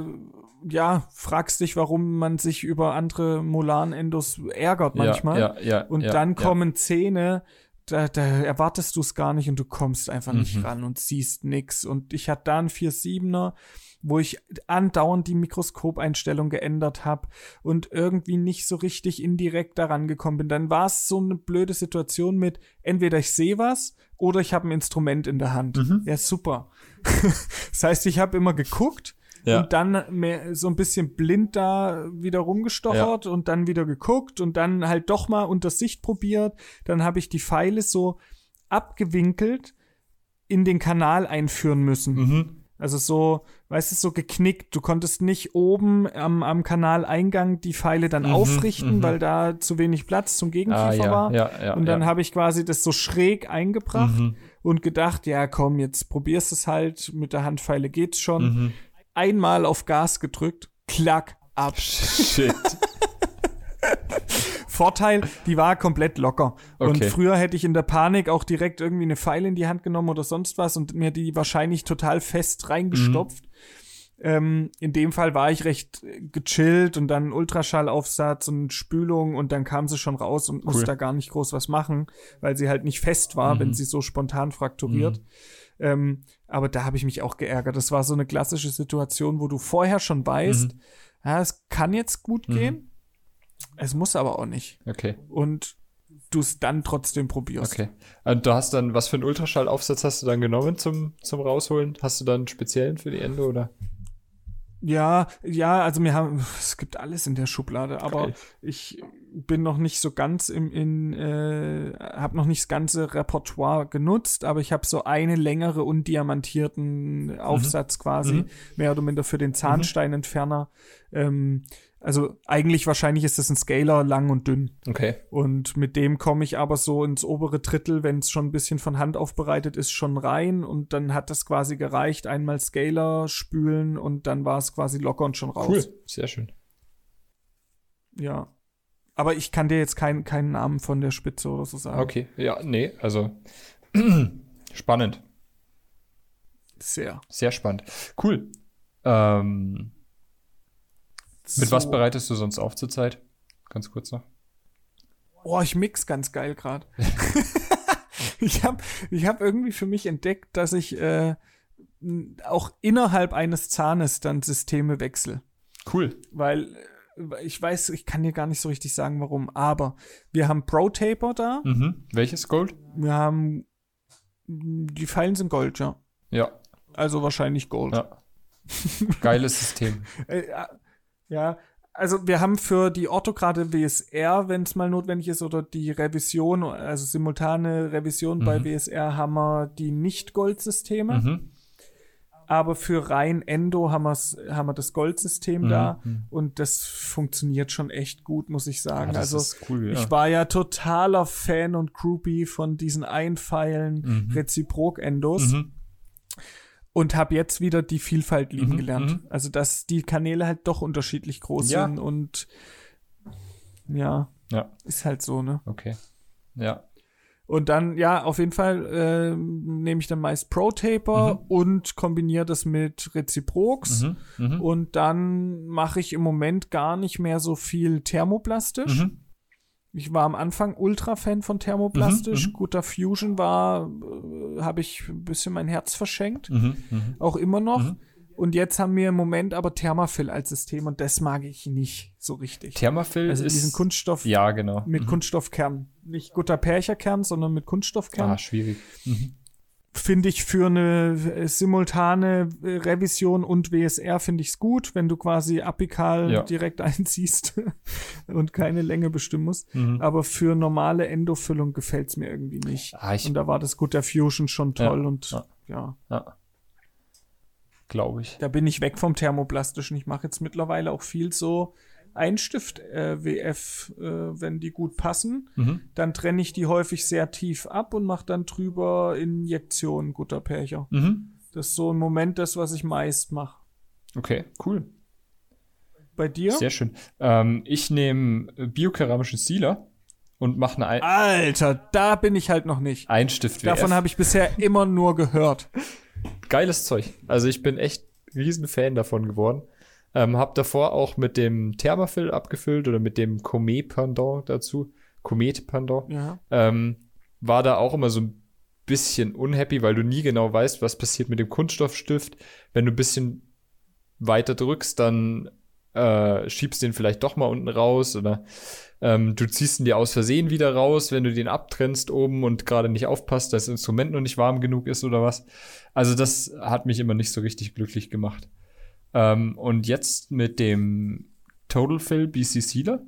ja. fragst dich, warum man sich über andere Molan-Endos ärgert manchmal. Ja, ja, ja, Und ja, dann ja. kommen Zähne, da, da erwartest du es gar nicht und du kommst einfach nicht Mhm. ran und siehst nix. Und ich hatte da einen 4-7er, wo ich andauernd die Mikroskopeinstellung geändert habe und irgendwie nicht so richtig indirekt daran gekommen bin. Dann war es so eine blöde Situation mit, entweder ich sehe was oder ich habe ein Instrument in der Hand. Mhm. Ja, super. das heißt, ich habe immer geguckt Ja. und dann mehr, so ein bisschen blind da wieder rumgestochert und dann wieder geguckt und dann halt doch mal unter Sicht probiert. Dann habe ich die Pfeile so abgewinkelt in den Kanal einführen müssen. Mhm. Also so, weißt du, so geknickt. Du konntest nicht oben am, am Kanaleingang die Pfeile dann Mhm, aufrichten, mhm. weil da zu wenig Platz zum Gegenkiefer Ah, ja, war. ja, ja. und dann ja. habe ich quasi das so schräg eingebracht Mhm. und gedacht, ja komm, jetzt probierst es halt, mit der Handpfeile geht's schon. Mhm. Einmal auf Gas gedrückt, klack, ab. Shit. Vorteil, die war komplett locker. Und Okay. früher hätte ich in der Panik auch direkt irgendwie eine Pfeile in die Hand genommen oder sonst was und mir die wahrscheinlich total fest reingestopft. Ähm, in dem Fall war ich recht gechillt und dann Ultraschallaufsatz und Spülung und dann kam sie schon raus und musste da gar nicht groß was machen, weil sie halt nicht fest war, Mhm. wenn sie so spontan frakturiert. Ähm, aber da habe ich mich auch geärgert. Das war so eine klassische Situation, wo du vorher schon weißt, ja, es kann jetzt gut Mhm. gehen, es muss aber auch nicht. Okay, Und du es dann trotzdem probierst. okay. Und du hast dann, was für einen Ultraschallaufsatz hast du dann genommen zum, zum Rausholen? Hast du dann einen speziellen für die Ende oder? Ja, ja, also wir haben, es gibt alles in der Schublade, aber Geil. ich bin noch nicht so ganz im, in, äh, habe noch nicht das ganze Repertoire genutzt, aber ich habe so eine längere undiamantierten Aufsatz quasi, Mhm. mehr oder minder für den Zahnsteinentferner. Ähm, also eigentlich wahrscheinlich ist das ein Scaler, lang und dünn. Okay. Und mit dem komme ich aber so ins obere Drittel, wenn es schon ein bisschen von Hand aufbereitet ist, schon rein. Und dann hat das quasi gereicht. Einmal Scaler spülen und dann war es quasi locker und schon raus. Cool. Sehr schön. Ja. Aber ich kann dir jetzt kein, keinen Namen von der Spitze oder so sagen. Okay. Ja, nee, also spannend. Sehr. Sehr spannend. Cool. Ähm, mit so. was bereitest du sonst auf zurzeit? Ganz kurz noch. Oh, ich mix ganz geil gerade. ich habe ich hab irgendwie für mich entdeckt, dass ich äh, auch innerhalb eines Zahnes dann Systeme wechsle. Cool. Weil äh, ich weiß, ich kann dir gar nicht so richtig sagen, warum, aber wir haben Pro Taper da, Mhm. Welches Gold? wir haben die Pfeilen sind Gold, ja. Ja. Also wahrscheinlich Gold. Ja. Geiles System. Ja, ja, also wir haben für die Orthograde WSR, wenn es mal notwendig ist, oder die Revision, also simultane Revision bei Mhm. WSR, haben wir die Nicht-Gold-Systeme. Mhm. Aber für rein Endo haben, haben wir das Goldsystem Mhm. da. Mhm. Und das funktioniert schon echt gut, muss ich sagen. Das also cool, ja. ich war ja totaler Fan und Groupie von diesen Einpfeilen Mhm. Reziprok-Endos Mhm. Und habe jetzt wieder die Vielfalt lieben Mhm, gelernt. mhm. Also dass die Kanäle halt doch unterschiedlich groß Ja. sind und ja, Ja, ist halt so, ne? okay. Ja. Und dann, ja, auf jeden Fall äh, nehme ich dann meist Pro Taper Mhm. und kombiniere das mit Reziprox. Mhm. Mhm. Und dann mache ich im Moment gar nicht mehr so viel thermoplastisch. Ich war am Anfang Ultra-Fan von thermoplastisch. Mhm, mhm. Guter Fusion war, äh, habe ich ein bisschen mein Herz verschenkt. Mhm. Mhm. Auch immer noch. Mhm. Und jetzt haben wir im Moment aber Thermafill als System und das mag ich nicht so richtig. Thermafill also ist diesen Kunststoff ja genau mit Mhm. Kunststoffkern. Nicht guter Percherkern, sondern mit Kunststoffkern. Ah, schwierig. Mhm. Finde ich für eine äh, simultane äh, Revision und WSR finde ich es gut, wenn du quasi apikal Ja. direkt einziehst und keine Länge bestimmen musst. Mhm. Aber für normale Endofüllung gefällt es mir irgendwie nicht. Ah, ich und da war das Guter Fusion schon toll Ja. und Ja. ja. ja. glaube ich. Da bin ich weg vom Thermoplastischen. Ich mache jetzt mittlerweile auch viel so Einstift äh, WF, äh, wenn die gut passen. Mhm. Dann trenne ich die häufig sehr tief ab und mache dann drüber Injektionen Gutterpercher. Mhm. Das ist so im Moment das, was ich meist mache. Okay, cool. Bei dir? Sehr schön. Ähm, ich nehme biokeramischen Sealer und mache eine Ein Alter, da bin ich halt noch nicht. Einstift Davon habe ich bisher immer nur gehört. Geiles Zeug. Also ich bin echt riesen Fan davon geworden. Ähm, hab davor auch mit dem Thermafill abgefüllt oder mit dem Comet Pendant dazu. Comet Pendant. Ja. Ähm, war da auch immer so ein bisschen unhappy, weil du nie genau weißt, was passiert mit dem Kunststoffstift. Wenn du ein bisschen weiter drückst, dann äh, schiebst den vielleicht doch mal unten raus oder ähm, du ziehst ihn dir aus Versehen wieder raus, wenn du den abtrennst oben und gerade nicht aufpasst, dass das Instrument noch nicht warm genug ist oder was. Also das hat mich immer nicht so richtig glücklich gemacht. Ähm, und jetzt mit dem Total Fill BC Sealer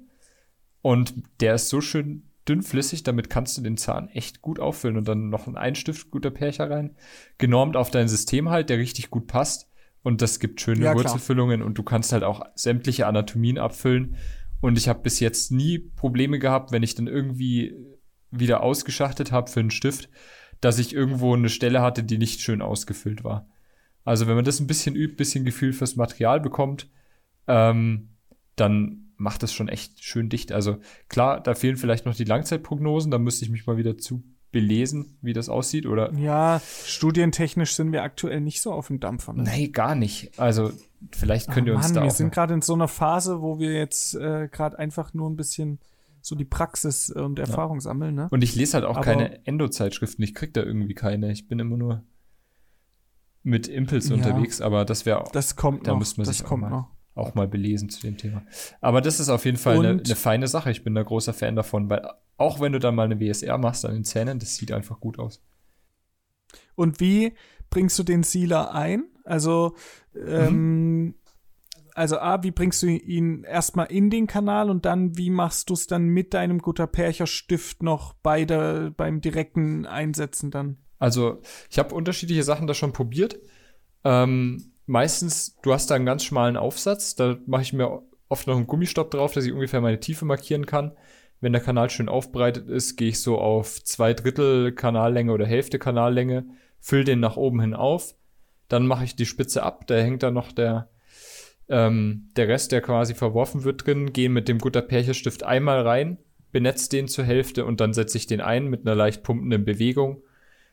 und der ist so schön dünnflüssig, damit kannst du den Zahn echt gut auffüllen und dann noch ein Einstift guter Percher rein. Genormt auf dein System halt, der richtig gut passt. Und das gibt schöne Ja. Wurzelfüllungen und du kannst halt auch sämtliche Anatomien abfüllen. Und ich habe bis jetzt nie Probleme gehabt, wenn ich dann irgendwie wieder ausgeschachtet habe für einen Stift, dass ich irgendwo eine Stelle hatte, die nicht schön ausgefüllt war. Also wenn man das ein bisschen übt, bisschen Gefühl fürs Material bekommt, ähm, dann macht das schon echt schön dicht. Also klar, da fehlen vielleicht noch die Langzeitprognosen, da müsste ich mich mal wieder zu belesen, wie das aussieht. Oder Ja, studientechnisch sind wir aktuell nicht so auf dem Dampfer. Ne? nee, gar nicht. Also vielleicht könnt ihr uns Mann, da wir sind gerade in so einer Phase, wo wir jetzt äh, gerade einfach nur ein bisschen so die Praxis und Erfahrung sammeln, ne? Und ich lese halt auch Aber- keine Endo-Zeitschriften. Ich krieg da irgendwie keine. Ich bin immer nur mit Impels Ja. unterwegs, aber das wäre Das kommt Da noch. müsste man das sich auch kommt mal- noch. auch mal belesen zu dem Thema. Aber das ist auf jeden Fall eine, eine feine Sache. Ich bin da großer Fan davon, weil auch wenn du dann mal eine WSR machst an den Zähnen, das sieht einfach gut aus. Und wie bringst du den Sealer ein? Also, ähm, also A, wie bringst du ihn erstmal in den Kanal und dann, wie machst du es dann mit deinem Guter Percher Stift noch bei der, beim direkten Einsetzen dann? Also, ich habe unterschiedliche Sachen da schon probiert. Ähm, meistens, du hast da einen ganz schmalen Aufsatz, da mache ich mir oft noch einen Gummistopp drauf, dass ich ungefähr meine Tiefe markieren kann. Wenn der Kanal schön aufbereitet ist, gehe ich so auf zwei Drittel Kanallänge oder Hälfte Kanallänge, fülle den nach oben hin auf, dann mache ich die Spitze ab, da hängt dann noch der, ähm, der Rest, der quasi verworfen wird drin, gehe mit dem Gutter Percherstift einmal rein, benetze den zur Hälfte und dann setze ich den ein mit einer leicht pumpenden Bewegung,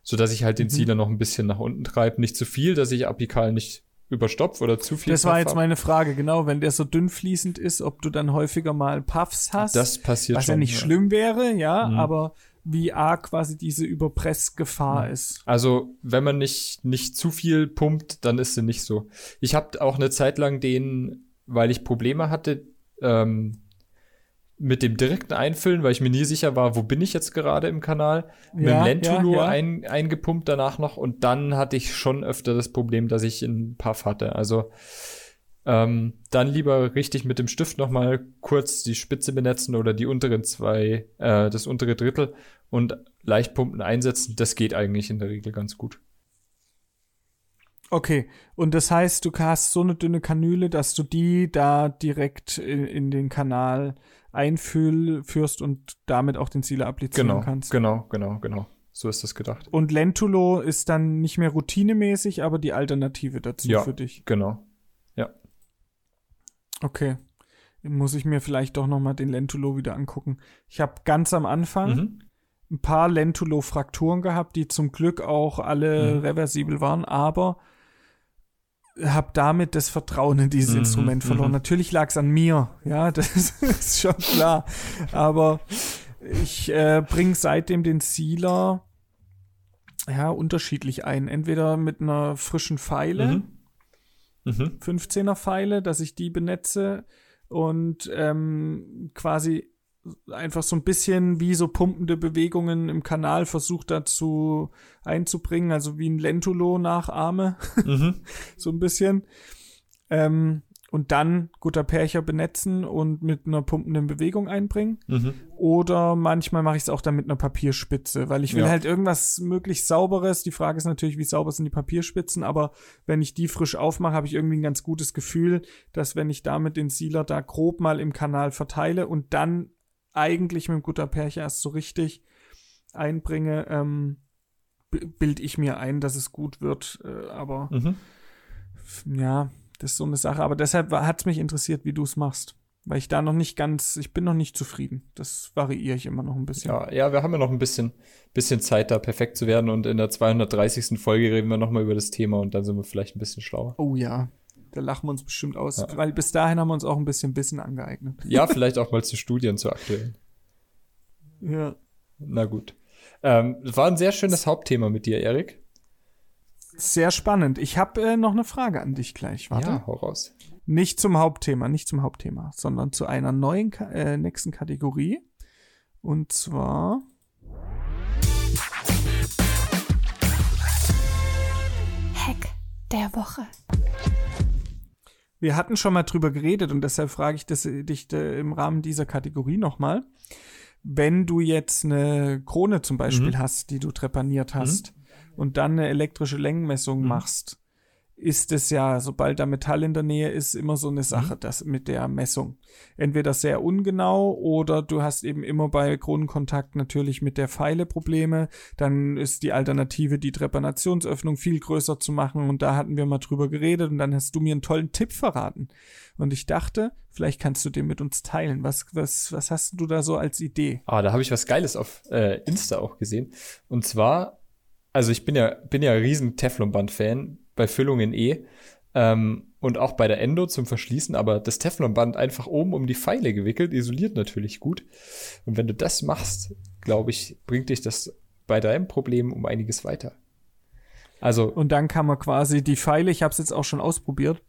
so dass ich halt den Mhm. Sealer noch ein bisschen nach unten treibe. Nicht zu viel, dass ich apikal nicht überstopfe oder zu viel. Das war jetzt hab. meine Frage, genau, wenn der so dünn fließend ist, ob du dann häufiger mal Puffs hast. Das passiert was schon. ja nicht schlimm wäre, ja, Mhm. aber wie arg quasi diese Überpressgefahr Mhm. ist. Also, wenn man nicht, nicht zu viel pumpt, dann ist sie nicht so. Ich habe auch eine Zeit lang den, weil ich Probleme hatte, ähm, mit dem direkten Einfüllen, weil ich mir nie sicher war, wo bin ich jetzt gerade im Kanal, mit Ja, dem Lentulo ja, ja. Ein, eingepumpt danach noch und dann hatte ich schon öfter das Problem, dass ich einen Puff hatte. Also ähm, dann lieber richtig mit dem Stift noch mal kurz die Spitze benetzen oder die unteren zwei, äh, das untere Drittel und leicht pumpen einsetzen. Das geht eigentlich in der Regel ganz gut. Okay, und das heißt, du hast so eine dünne Kanüle, dass du die da direkt in, in den Kanal einführst und damit auch den Sealer applizieren Genau, kannst. genau, genau, genau. So ist das gedacht. Und Lentulo ist dann nicht mehr routinemäßig, aber die Alternative dazu Ja. für dich. Genau. Okay. Muss ich mir vielleicht doch noch mal den Lentulo wieder angucken. Ich habe ganz am Anfang Mhm. ein paar Lentulo-Frakturen gehabt, die zum Glück auch alle Mhm. reversibel waren, aber habe damit das Vertrauen in dieses Mhm, Instrument verloren. mhm. Natürlich lag es an mir, ja, das ist schon klar. Aber ich äh, bringe seitdem den Sealer ja unterschiedlich ein. Entweder mit einer frischen Pfeile, Mhm. Mhm. 15er Pfeile, dass ich die benetze und ähm, quasi einfach so ein bisschen wie so pumpende Bewegungen im Kanal versucht dazu einzubringen, also wie ein Lentulo nachahme, Mhm. so ein bisschen. Ähm, und dann guter Percher benetzen und mit einer pumpenden Bewegung einbringen. Mhm. Oder manchmal mache ich es auch dann mit einer Papierspitze, weil ich will Ja. halt irgendwas möglichst Sauberes. Die Frage ist natürlich, wie sauber sind die Papierspitzen, aber wenn ich die frisch aufmache, habe ich irgendwie ein ganz gutes Gefühl, dass wenn ich damit den Sealer da grob mal im Kanal verteile und dann eigentlich mit dem Guter Percher erst so richtig einbringe, ähm, b- bild ich mir ein, dass es gut wird. Äh, aber Mhm. ja, das ist so eine Sache. Aber deshalb hat es mich interessiert, wie du es machst. Weil ich da noch nicht ganz, ich bin noch nicht zufrieden. Das variiere ich immer noch ein bisschen. Ja, ja, wir haben ja noch ein bisschen, bisschen Zeit, da perfekt zu werden. Und in der 230. Folge reden wir nochmal über das Thema und dann sind wir vielleicht ein bisschen schlauer. Oh ja, da lachen wir uns bestimmt aus. Ja. Weil bis dahin haben wir uns auch ein bisschen Wissen angeeignet. Ja, vielleicht auch mal zu Studien, zu aktuellen. Ja. Na gut. Ähm, war ein sehr schönes Hauptthema mit dir, Erik. Sehr spannend. Ich habe äh, noch eine Frage an dich gleich. Warte. Ja, hau raus. Nicht zum Hauptthema, nicht zum Hauptthema, sondern zu einer neuen Ka äh, nächsten Kategorie. Und zwar Hack der Woche. Wir hatten schon mal drüber geredet und deshalb frage ich das, dich äh, im Rahmen dieser Kategorie nochmal. Wenn du jetzt eine Krone zum Beispiel Mhm. hast, die du trepaniert hast und dann eine elektrische Längenmessung Mhm. machst, ist es ja, sobald da Metall in der Nähe ist, immer so Mhm. eine Sache, das mit der Messung. Entweder sehr ungenau oder du hast eben immer bei Kronenkontakt natürlich mit der Pfeile Probleme. Dann ist die Alternative, die Trepanationsöffnung viel größer zu machen. Und da hatten wir mal drüber geredet und dann hast du mir einen tollen Tipp verraten. Und ich dachte, vielleicht kannst du den mit uns teilen. Was, was, was hast du da so als Idee? Ah, da habe ich was Geiles auf äh, Insta auch gesehen. Und zwar, also ich bin ja, bin ja ein riesen Teflonband-Fan bei Füllungen eh. Ähm, und auch bei der Endo zum Verschließen, aber das Teflonband einfach oben um die Pfeile gewickelt, isoliert natürlich gut. Und wenn du das machst, glaube ich, bringt dich das bei deinem Problem um einiges weiter. Also, Und dann kann man quasi die Pfeile, ich habe es jetzt auch schon ausprobiert,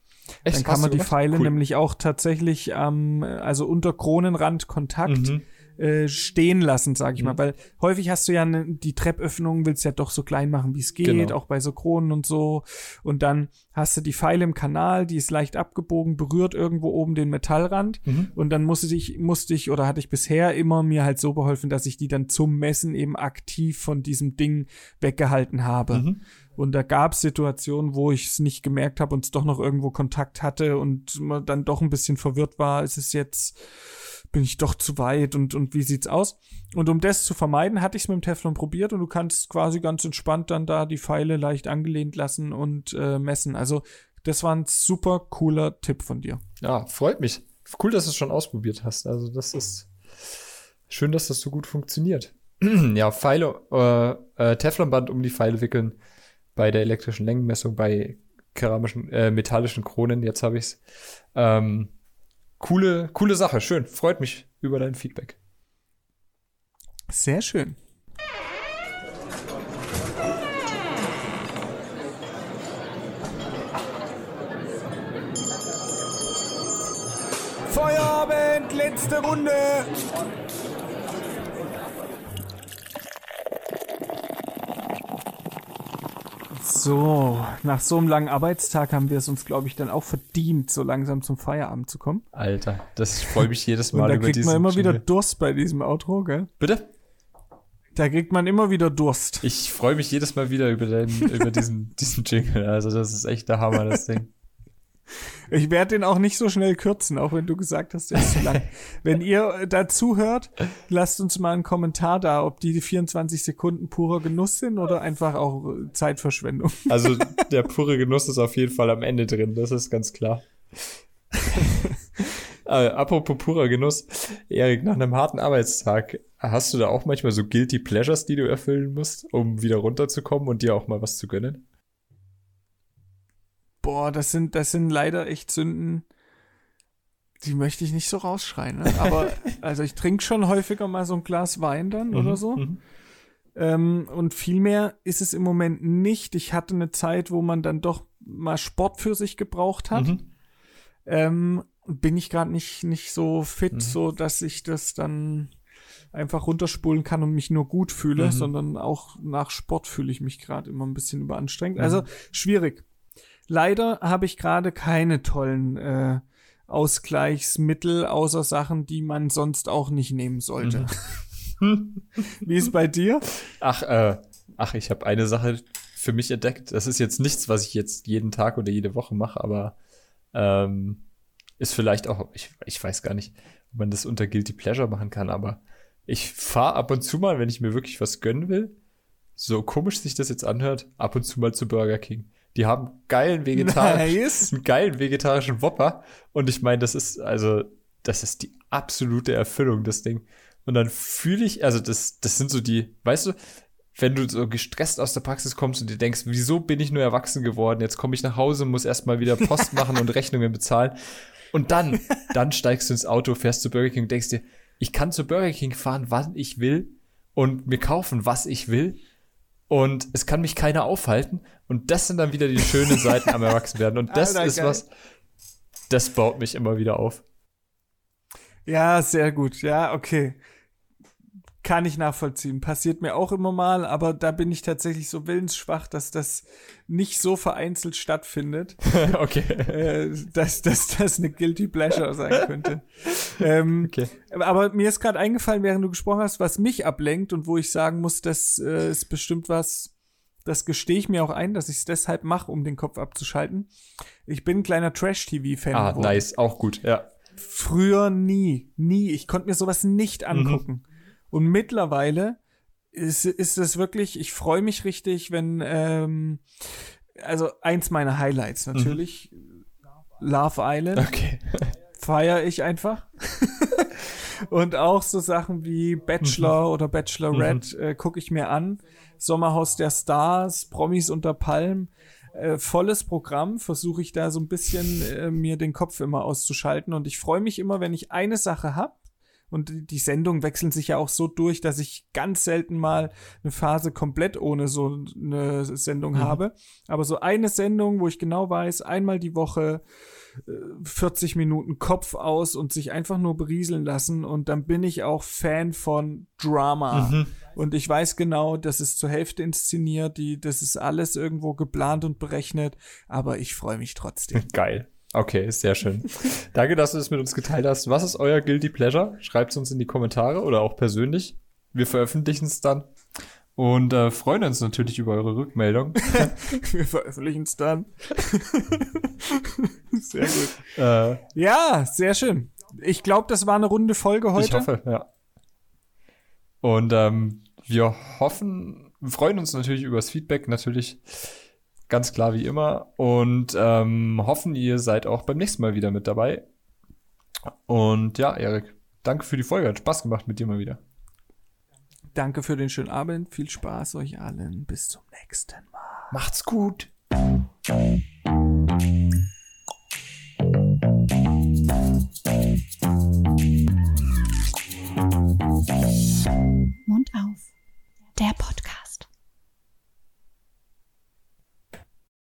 echt, dann kann man die gemacht? Pfeile Cool. nämlich auch tatsächlich am, also unter Kronenrand Kontakt Mhm. Äh, stehen lassen, sag ich Mhm. mal. Weil häufig hast du ja ne, die Treppöffnung, willst ja doch so klein machen, wie es geht, Genau. auch bei so Kronen und so. Und dann hast du die Pfeile im Kanal, die ist leicht abgebogen, berührt irgendwo oben den Metallrand. Mhm. Und dann musste ich, musste ich oder hatte ich bisher immer mir halt so beholfen, dass ich die dann zum Messen eben aktiv von diesem Ding weggehalten habe. Mhm. Und da gab es Situationen, wo ich es nicht gemerkt habe und es doch noch irgendwo Kontakt hatte und man dann doch ein bisschen verwirrt war, ist es jetzt, bin ich doch zu weit und, und wie sieht's aus? Und um das zu vermeiden, hatte ich es mit dem Teflon probiert und du kannst quasi ganz entspannt dann da die Pfeile leicht angelehnt lassen und äh, messen. Also das war ein super cooler Tipp von dir. Ja, freut mich. Cool, dass du es schon ausprobiert hast. Also, das ist schön, dass das so gut funktioniert. ja, Pfeile, äh, äh, Teflonband um die Pfeile wickeln bei der elektrischen Längenmessung, bei keramischen, äh, metallischen Kronen, jetzt habe ich's. Ähm, coole, coole Sache, schön. Freut mich über dein Feedback. Sehr schön. Feierabend, letzte Runde. So, nach so einem langen Arbeitstag haben wir es uns, glaube ich, dann auch verdient, so langsam zum Feierabend zu kommen. Alter, das freut mich jedes Und Mal da über kriegt diesen man immer wieder Jingle. Durst bei diesem Outro, gell? Bitte? Da kriegt man immer wieder Durst. Ich freue mich jedes Mal wieder über, den, über diesen, diesen Jingle. Also, das ist echt der Hammer, das Ding. Ich werde den auch nicht so schnell kürzen, auch wenn du gesagt hast, der ist zu lang. wenn ihr dazu hört, lasst uns mal einen Kommentar da, ob die 24 Sekunden purer Genuss sind oder einfach auch äh, Zeitverschwendung. Also der pure Genuss ist auf jeden Fall am Ende drin, das ist ganz klar. äh, apropos purer Genuss. Erik, nach einem harten Arbeitstag, hast du da auch manchmal so Guilty Pleasures, die du erfüllen musst, um wieder runterzukommen und dir auch mal was zu gönnen? Boah, das sind, das sind leider echt Sünden, die möchte ich nicht so rausschreien. Ne? Aber also ich trinke schon häufiger mal so ein Glas Wein dann oder Mhm, so. mhm. Ähm, und viel mehr ist es im Moment nicht. Ich hatte eine Zeit, wo man dann doch mal Sport für sich gebraucht hat. Mhm. Ähm, bin ich gerade nicht, nicht so fit, Mhm. so dass ich das dann einfach runterspulen kann und mich nur gut fühle, Mhm. sondern auch nach Sport fühle ich mich gerade immer ein bisschen überanstrengt. Mhm. Also schwierig. Leider habe ich gerade keine tollen äh, Ausgleichsmittel, außer Sachen, die man sonst auch nicht nehmen sollte. Mhm. Wie ist bei dir? Ach, äh, ach, ich habe eine Sache für mich entdeckt. Das ist jetzt nichts, was ich jetzt jeden Tag oder jede Woche mache, aber ähm, ist vielleicht auch, ich, ich weiß gar nicht, ob man das unter Guilty Pleasure machen kann, aber ich fahre ab und zu mal, wenn ich mir wirklich was gönnen will, so komisch sich das jetzt anhört, ab und zu mal zu Burger King. Die haben geilen vegetarischen, Nice. einen geilen vegetarischen Whopper und ich meine, das ist also, das ist die absolute Erfüllung, das Ding. Und dann fühle ich, also das, das sind so die, weißt du, wenn du so gestresst aus der Praxis kommst und dir denkst, wieso bin ich nur erwachsen geworden? Jetzt komme ich nach Hause, muss erstmal wieder Post machen und Rechnungen bezahlen. Und dann, dann steigst du ins Auto, fährst zu Burger King und denkst dir, ich kann zu Burger King fahren, wann ich will und mir kaufen, was ich will. Und es kann mich keiner aufhalten. Und das sind dann wieder die schönen Seiten am Erwachsenwerden. Und das Alter, ist geil. was, das baut mich immer wieder auf. Ja, sehr gut. Ja, okay. Kann ich nachvollziehen. Passiert mir auch immer mal, aber da bin ich tatsächlich so willensschwach, dass das nicht so vereinzelt stattfindet, okay. äh, dass, dass das eine Guilty Pleasure sein könnte. ähm, Okay. aber mir ist gerade eingefallen, während du gesprochen hast, was mich ablenkt und wo ich sagen muss, das äh, ist bestimmt was, das gestehe ich mir auch ein, dass ich es deshalb mache, um den Kopf abzuschalten. Ich bin ein kleiner Trash-TV-Fan Ah, nice. Auch gut, ja. Früher nie, nie. Ich konnte mir sowas nicht angucken. Und mittlerweile ist, ist es wirklich, ich freue mich richtig, wenn, ähm, also eins meiner Highlights natürlich, Love Island, Okay. feiere ich einfach. Und auch so Sachen wie Bachelor oder Bachelorette äh, gucke ich mir an. Sommerhaus der Stars, Promis unter Palm. Äh, volles Programm, versuche ich da so ein bisschen äh, mir den Kopf immer auszuschalten. Und ich freue mich immer, wenn ich eine Sache hab Und die- Sendungen wechseln sich ja auch so durch, dass ich ganz selten mal eine Phase komplett ohne so eine Sendung habe. Aber so eine Sendung, wo ich genau weiß, einmal die Woche 40 Minuten Kopf aus und sich einfach nur berieseln lassen und dann bin ich auch Fan von Drama. Und ich weiß genau, das ist zur Hälfte inszeniert, die, das ist alles irgendwo geplant und berechnet, aber ich freue mich trotzdem. Geil. Okay, sehr schön. Danke, dass du das mit uns geteilt hast. Was ist euer Guilty Pleasure? Schreibt es uns in die Kommentare oder auch persönlich. Wir veröffentlichen es dann. Und äh, freuen uns natürlich über eure Rückmeldung. Wir veröffentlichen es dann. sehr gut. äh, Ja, sehr schön. Ich glaube, das war eine runde Folge heute. Ich hoffe, ja. Und ähm, wir hoffen, wir freuen uns natürlich über das Feedback, natürlich ganz klar wie immer. Und ähm, hoffen, ihr seid auch beim nächsten Mal wieder mit dabei. Und ja, Erik, danke für die Folge. Hat Spaß gemacht mit dir mal wieder. Danke für den schönen Abend. Viel Spaß euch allen. Bis zum nächsten Mal. Macht's gut. Mund auf. Der Podcast.